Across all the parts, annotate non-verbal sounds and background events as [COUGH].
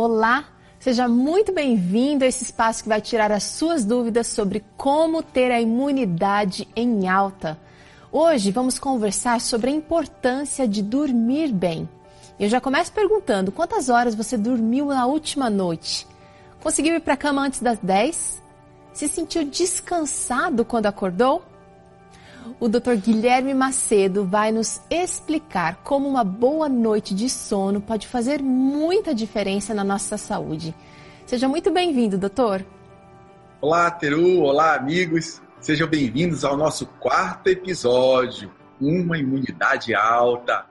Olá, seja muito bem-vindo a esse espaço que vai tirar as suas dúvidas sobre como ter a imunidade em alta. Hoje vamos conversar sobre a importância de dormir bem. Eu já começo perguntando: quantas horas você dormiu na última noite? Conseguiu ir para a cama antes das 10? Se sentiu descansado quando acordou? O Dr. Guilherme Macedo vai nos explicar como uma boa noite de sono pode fazer muita diferença na nossa saúde. Seja muito bem-vindo, doutor. Olá, Teru. Olá, amigos. Sejam bem-vindos ao nosso quarto episódio, Uma Imunidade Alta.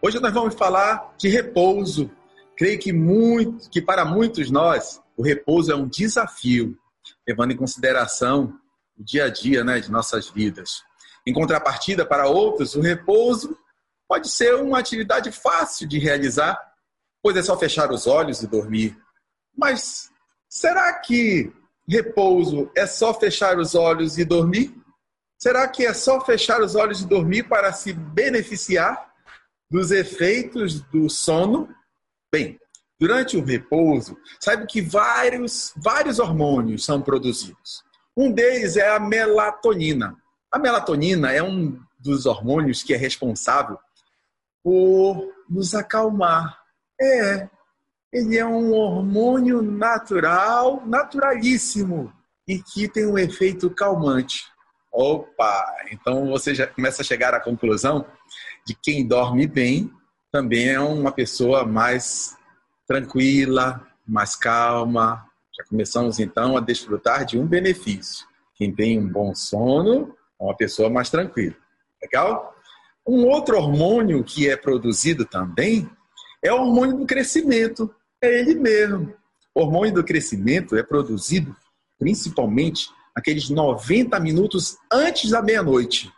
Hoje nós vamos falar de repouso. Creio que, muito, que para muitos nós o repouso é um desafio, levando em consideração o dia a dia né, de nossas vidas. Em contrapartida, para outros, o repouso pode ser uma atividade fácil de realizar, pois é só fechar os olhos e dormir. Mas será que repouso é só fechar os olhos e dormir? Será que é só fechar os olhos e dormir para se beneficiar dos efeitos do sono? Bem, durante o repouso, saiba que vários, vários hormônios são produzidos. Um deles é a melatonina. A melatonina é um dos hormônios que é responsável por nos acalmar. É, ele é um hormônio natural, naturalíssimo, e que tem um efeito calmante. Opa, então você já começa a chegar à conclusão de que quem dorme bem também é uma pessoa mais tranquila, mais calma. Já começamos então a desfrutar de um benefício. Quem tem um bom sono uma pessoa mais tranquila. Legal? Um outro hormônio que é produzido também é o hormônio do crescimento. É ele mesmo. O hormônio do crescimento é produzido principalmente aqueles 90 minutos antes da meia-noite.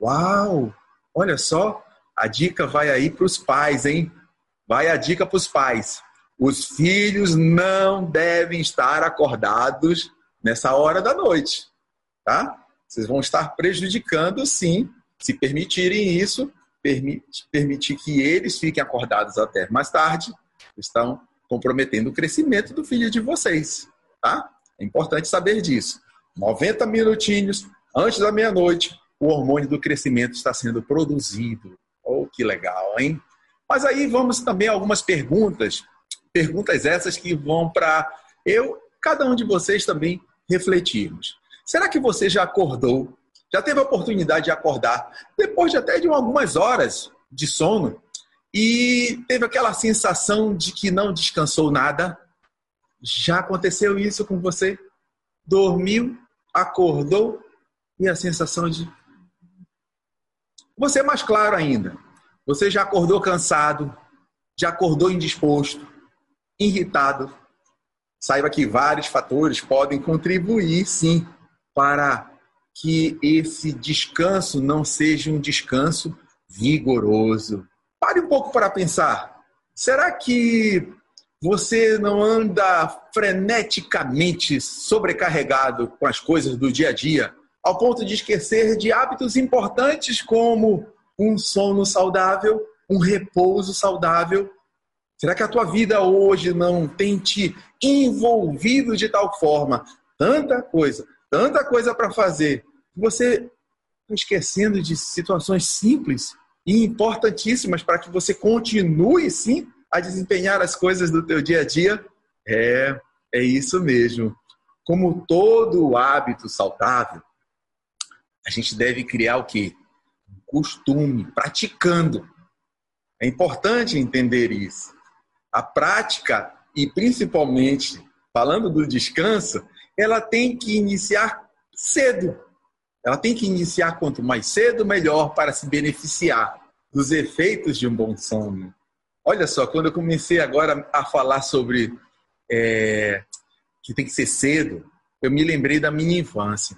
Uau! Olha só, a dica vai aí para os pais, hein? Vai a dica para os pais. Os filhos não devem estar acordados nessa hora da noite, tá? Vocês vão estar prejudicando, sim, se permitirem isso, permite, permitir que eles fiquem acordados até mais tarde, estão comprometendo o crescimento do filho de vocês, tá? É importante saber disso. 90 minutinhos antes da meia-noite, o hormônio do crescimento está sendo produzido. Oh, que legal, hein? Mas aí vamos também a algumas perguntas, perguntas essas que vão para eu, cada um de vocês também refletirmos. Será que você já acordou? Já teve a oportunidade de acordar depois de até de algumas horas de sono e teve aquela sensação de que não descansou nada? Já aconteceu isso com você? Dormiu, acordou e a sensação de. Você é mais claro ainda. Você já acordou cansado, já acordou indisposto, irritado. Saiba que vários fatores podem contribuir, sim, para que esse descanso não seja um descanso vigoroso. Pare um pouco para pensar. Será que você não anda freneticamente sobrecarregado com as coisas do dia a dia, ao ponto de esquecer de hábitos importantes como um sono saudável, um repouso saudável? Será que a tua vida hoje não tem te envolvido de tal forma tanta coisa, tanta coisa para fazer, você está esquecendo de situações simples e importantíssimas para que você continue sim a desempenhar as coisas do teu dia a dia. É, é isso mesmo. Como todo hábito saudável, a gente deve criar o quê? Um costume, praticando. É importante entender isso. A prática e principalmente falando do descanso, ela tem que iniciar cedo. Ela tem que iniciar quanto mais cedo, melhor para se beneficiar dos efeitos de um bom sono. Olha só, quando eu comecei agora a falar sobre é, que tem que ser cedo, eu me lembrei da minha infância.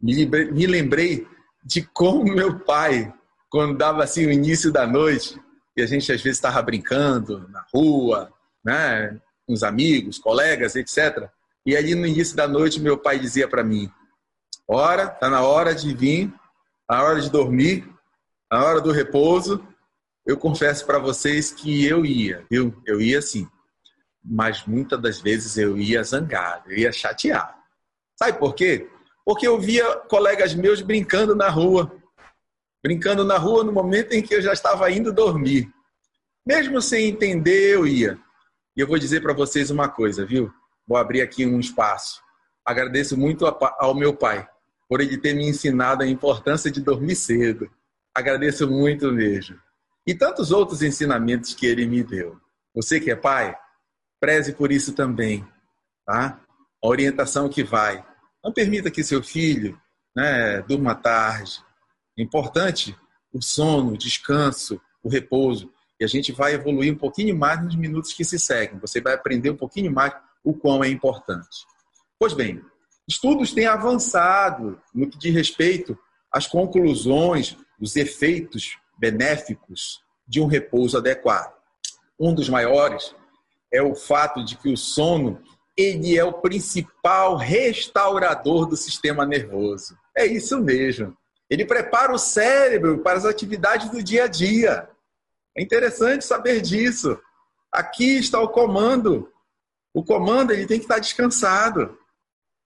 Me lembrei, de como meu pai, quando dava assim o início da noite, e a gente às vezes estava brincando na rua, né, com os amigos, colegas, etc. E ali no início da noite, meu pai dizia para mim: Ora, está na hora de vir, a hora de dormir, a hora do repouso. Eu confesso para vocês que eu ia, viu? Eu ia sim. mas muitas das vezes eu ia zangado, eu ia chateado. Sabe por quê? Porque eu via colegas meus brincando na rua. Brincando na rua no momento em que eu já estava indo dormir. Mesmo sem entender, eu ia. E eu vou dizer para vocês uma coisa, viu? Vou abrir aqui um espaço. Agradeço muito ao meu pai por ele ter me ensinado a importância de dormir cedo. Agradeço muito mesmo. E tantos outros ensinamentos que ele me deu. Você que é pai, preze por isso também, tá? A orientação que vai. Não permita que seu filho né, durma tarde. É importante o sono, o descanso, o repouso. E a gente vai evoluir um pouquinho mais nos minutos que se seguem. Você vai aprender um pouquinho mais o quão é importante. Pois bem, estudos têm avançado no que diz respeito às conclusões, os efeitos benéficos de um repouso adequado. Um dos maiores é o fato de que o sono ele é o principal restaurador do sistema nervoso. É isso mesmo. Ele prepara o cérebro para as atividades do dia a dia. É interessante saber disso. Aqui está o comando. O comando ele tem que estar descansado.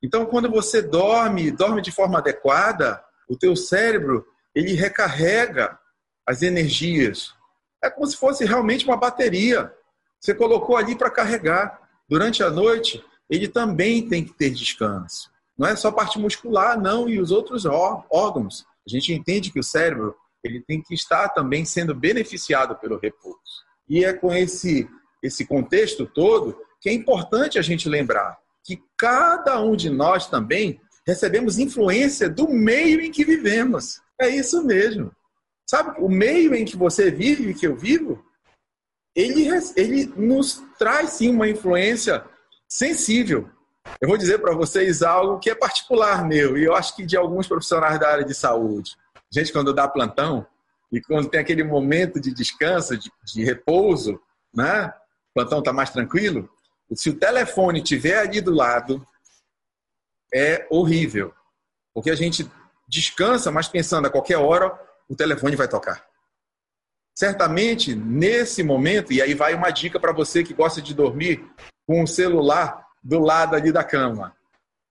Então, quando você dorme, dorme de forma adequada, o teu cérebro ele recarrega as energias. É como se fosse realmente uma bateria. Você colocou ali para carregar. Durante a noite, ele também tem que ter descanso. Não é só parte muscular, não, e os outros órgãos. A gente entende que o cérebro ele tem que estar também sendo beneficiado pelo repouso. E é com esse, esse contexto todo que é importante a gente lembrar que cada um de nós também recebemos influência do meio em que vivemos. É isso mesmo. Sabe, o meio em que você vive, que eu vivo, ele, ele nos traz sim uma influência sensível. Eu vou dizer para vocês algo que é particular meu e eu acho que de alguns profissionais da área de saúde. Gente, quando dá plantão e quando tem aquele momento de descanso, de, de repouso, né? O plantão está mais tranquilo. Se o telefone estiver ali do lado, é horrível. Porque a gente descansa, mas pensando a qualquer hora, o telefone vai tocar. Certamente, nesse momento, e aí vai uma dica para você que gosta de dormir com o celular do lado ali da cama.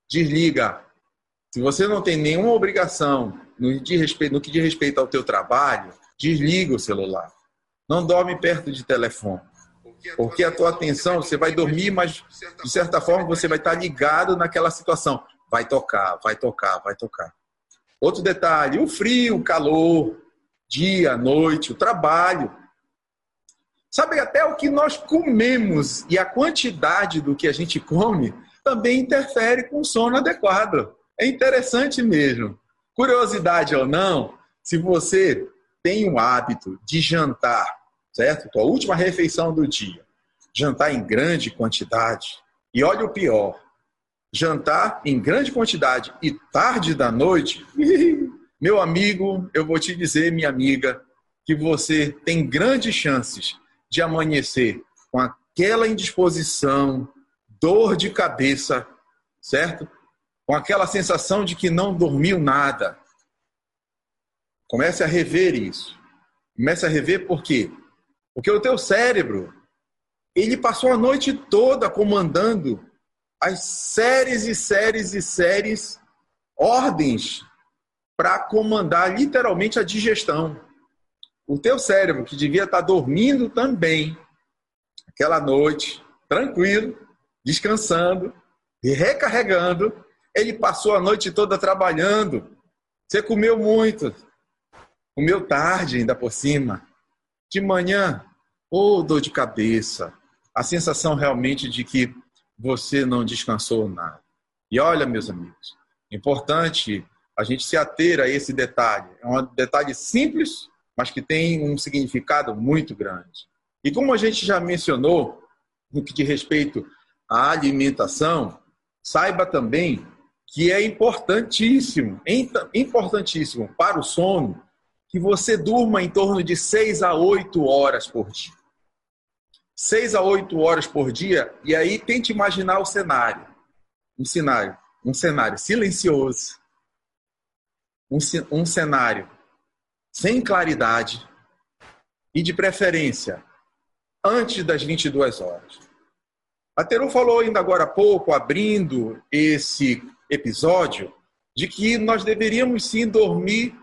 Desliga. Se você não tem nenhuma obrigação no que diz respeito ao teu trabalho, desliga o celular. Não dorme perto de telefone. Porque a tua atenção, você vai dormir, mas de certa forma você vai estar ligado naquela situação. Vai tocar, vai tocar, vai tocar. Outro detalhe, o frio, o calor, dia, noite, o trabalho. Sabe, até o que nós comemos e a quantidade do que a gente come também interfere com o sono adequado. É interessante mesmo. Curiosidade ou não, se você tem o hábito de jantar, certo? Tua última refeição do dia, jantar em grande quantidade. E olha o pior, jantar em grande quantidade e tarde da noite, [LAUGHS] Meu amigo, eu vou te dizer, minha amiga, que você tem grandes chances de amanhecer com aquela indisposição, dor de cabeça, certo? Com aquela sensação de que não dormiu nada. Comece a rever isso. Comece a rever por quê? Porque o teu cérebro, ele passou a noite toda comandando as séries e séries e séries, ordens para comandar literalmente a digestão. O teu cérebro, que devia estar dormindo também, aquela noite, tranquilo, descansando e recarregando, ele passou a noite toda trabalhando. Você comeu muito, comeu tarde ainda por cima. De manhã, ou oh, dor de cabeça, a sensação realmente de que você não descansou nada. E olha, meus amigos, importante a gente se ater a esse detalhe. É um detalhe simples, mas que tem um significado muito grande. E como a gente já mencionou, no que diz respeito à alimentação, saiba também que é importantíssimo, importantíssimo para o sono, que você durma em torno de 6 a 8 horas por dia. 6 a 8 horas por dia, e aí tente imaginar o cenário. Um cenário, um cenário silencioso, um, um cenário sem claridade e, de preferência, antes das 22 horas. A Teru falou ainda agora há pouco, abrindo esse episódio, de que nós deveríamos sim dormir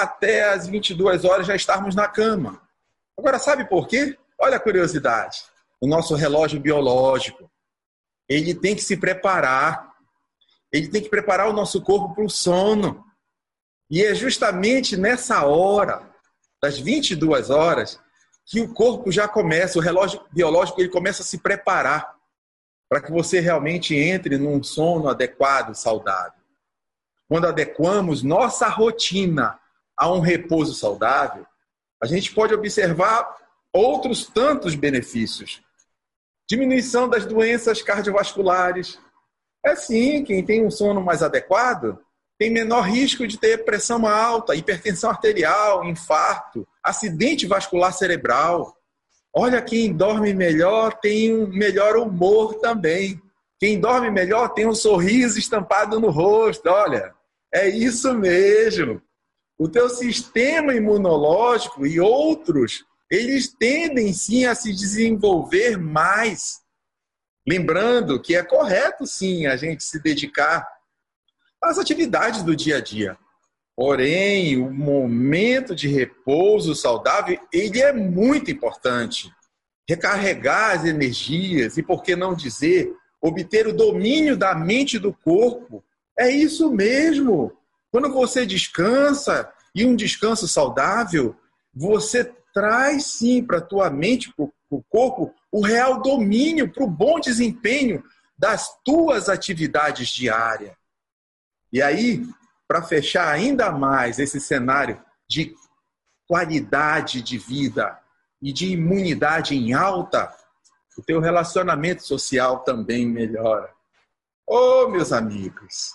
até as 22 horas já estarmos na cama. Agora, sabe por quê? Olha a curiosidade. O nosso relógio biológico, ele tem que se preparar. Ele tem que preparar o nosso corpo para o sono. E é justamente nessa hora, das 22 horas, que o corpo já começa, o relógio biológico ele começa a se preparar para que você realmente entre num sono adequado, saudável. Quando adequamos nossa rotina a um repouso saudável, a gente pode observar outros tantos benefícios. Diminuição das doenças cardiovasculares. É sim, quem tem um sono mais adequado tem menor risco de ter pressão alta, hipertensão arterial, infarto, acidente vascular cerebral. Olha, quem dorme melhor tem um melhor humor também. Quem dorme melhor tem um sorriso estampado no rosto. Olha, é isso mesmo. O teu sistema imunológico e outros, eles tendem sim a se desenvolver mais. Lembrando que é correto sim a gente se dedicar às atividades do dia a dia. Porém, o momento de repouso saudável, ele é muito importante. Recarregar as energias e, por que não dizer, obter o domínio da mente e do corpo. É isso mesmo. Quando você descansa, e um descanso saudável, você traz sim para a tua mente, para o corpo, o real domínio para o bom desempenho das tuas atividades diárias. E aí, para fechar ainda mais esse cenário de qualidade de vida e de imunidade em alta, o teu relacionamento social também melhora. Oh, meus amigos,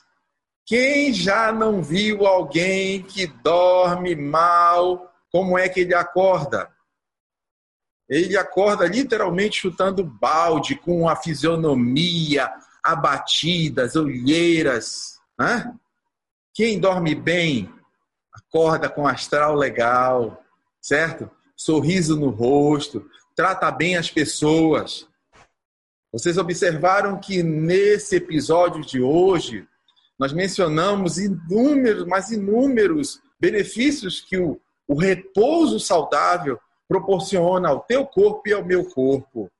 quem já não viu alguém que dorme mal, como é que ele acorda? Ele acorda literalmente chutando balde, com a fisionomia abatida, as olheiras, né? Quem dorme bem, acorda com astral legal, certo? Sorriso no rosto, trata bem as pessoas. Vocês observaram que nesse episódio de hoje, nós mencionamos inúmeros, mas inúmeros benefícios que o, o repouso saudável proporciona ao teu corpo e ao meu corpo.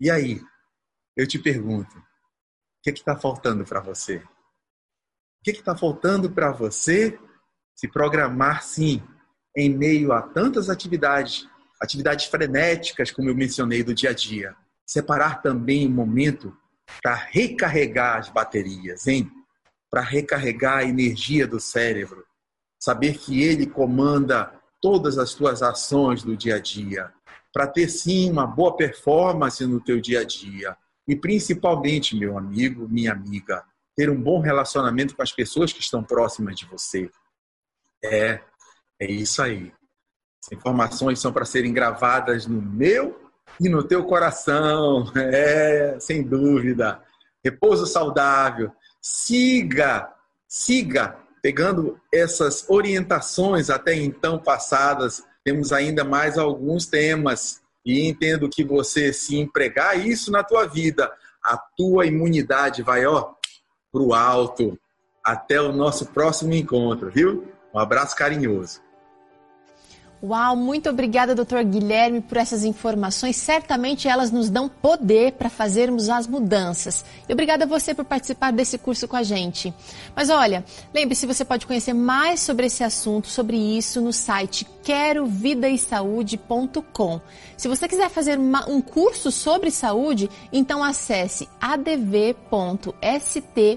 E aí, eu te pergunto, o que está faltando para você? que está faltando para você se programar, sim, em meio a tantas atividades, atividades frenéticas, como eu mencionei, do dia a dia? Separar também um momento para recarregar as baterias, hein? Para recarregar a energia do cérebro. Saber que ele comanda todas as tuas ações do dia a dia. Para ter, sim, uma boa performance no teu dia a dia. E principalmente, meu amigo, minha amiga, ter um bom relacionamento com as pessoas que estão próximas de você. É, é isso aí. As informações são para serem gravadas no meu e no teu coração. [LAUGHS] É, sem dúvida. Repouso saudável. Siga, siga pegando essas orientações até então passadas. Temos ainda mais alguns temas e entendo que você se empregar isso na tua vida, a tua imunidade vai, ó, para o alto. Até o nosso próximo encontro, viu? Um abraço carinhoso. Uau, muito obrigada, doutor Guilherme, por essas informações. Certamente elas nos dão poder para fazermos as mudanças. E obrigada a você por participar desse curso com a gente. Mas olha, lembre-se, você pode conhecer mais sobre esse assunto, sobre isso, no site querovidaesaude.com. Se você quiser fazer uma, um curso sobre saúde, então acesse adv.st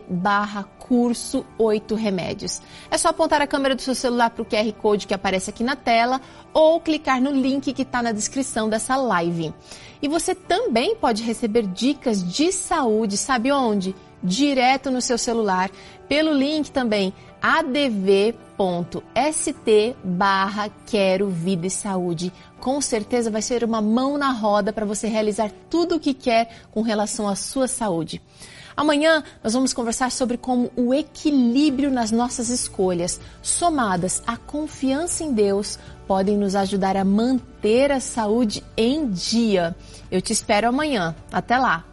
barra curso 8 remédios. É só apontar a câmera do seu celular para o QR Code que aparece aqui na tela ou clicar no link que está na descrição dessa live. E você também pode receber dicas de saúde, sabe onde? Direto no seu celular, pelo link também adv.st barra Quero Vida e Saúde. Com certeza vai ser uma mão na roda para você realizar tudo o que quer com relação à sua saúde. Amanhã nós vamos conversar sobre como o equilíbrio nas nossas escolhas, somadas à confiança em Deus, podem nos ajudar a manter a saúde em dia. Eu te espero amanhã. Até lá!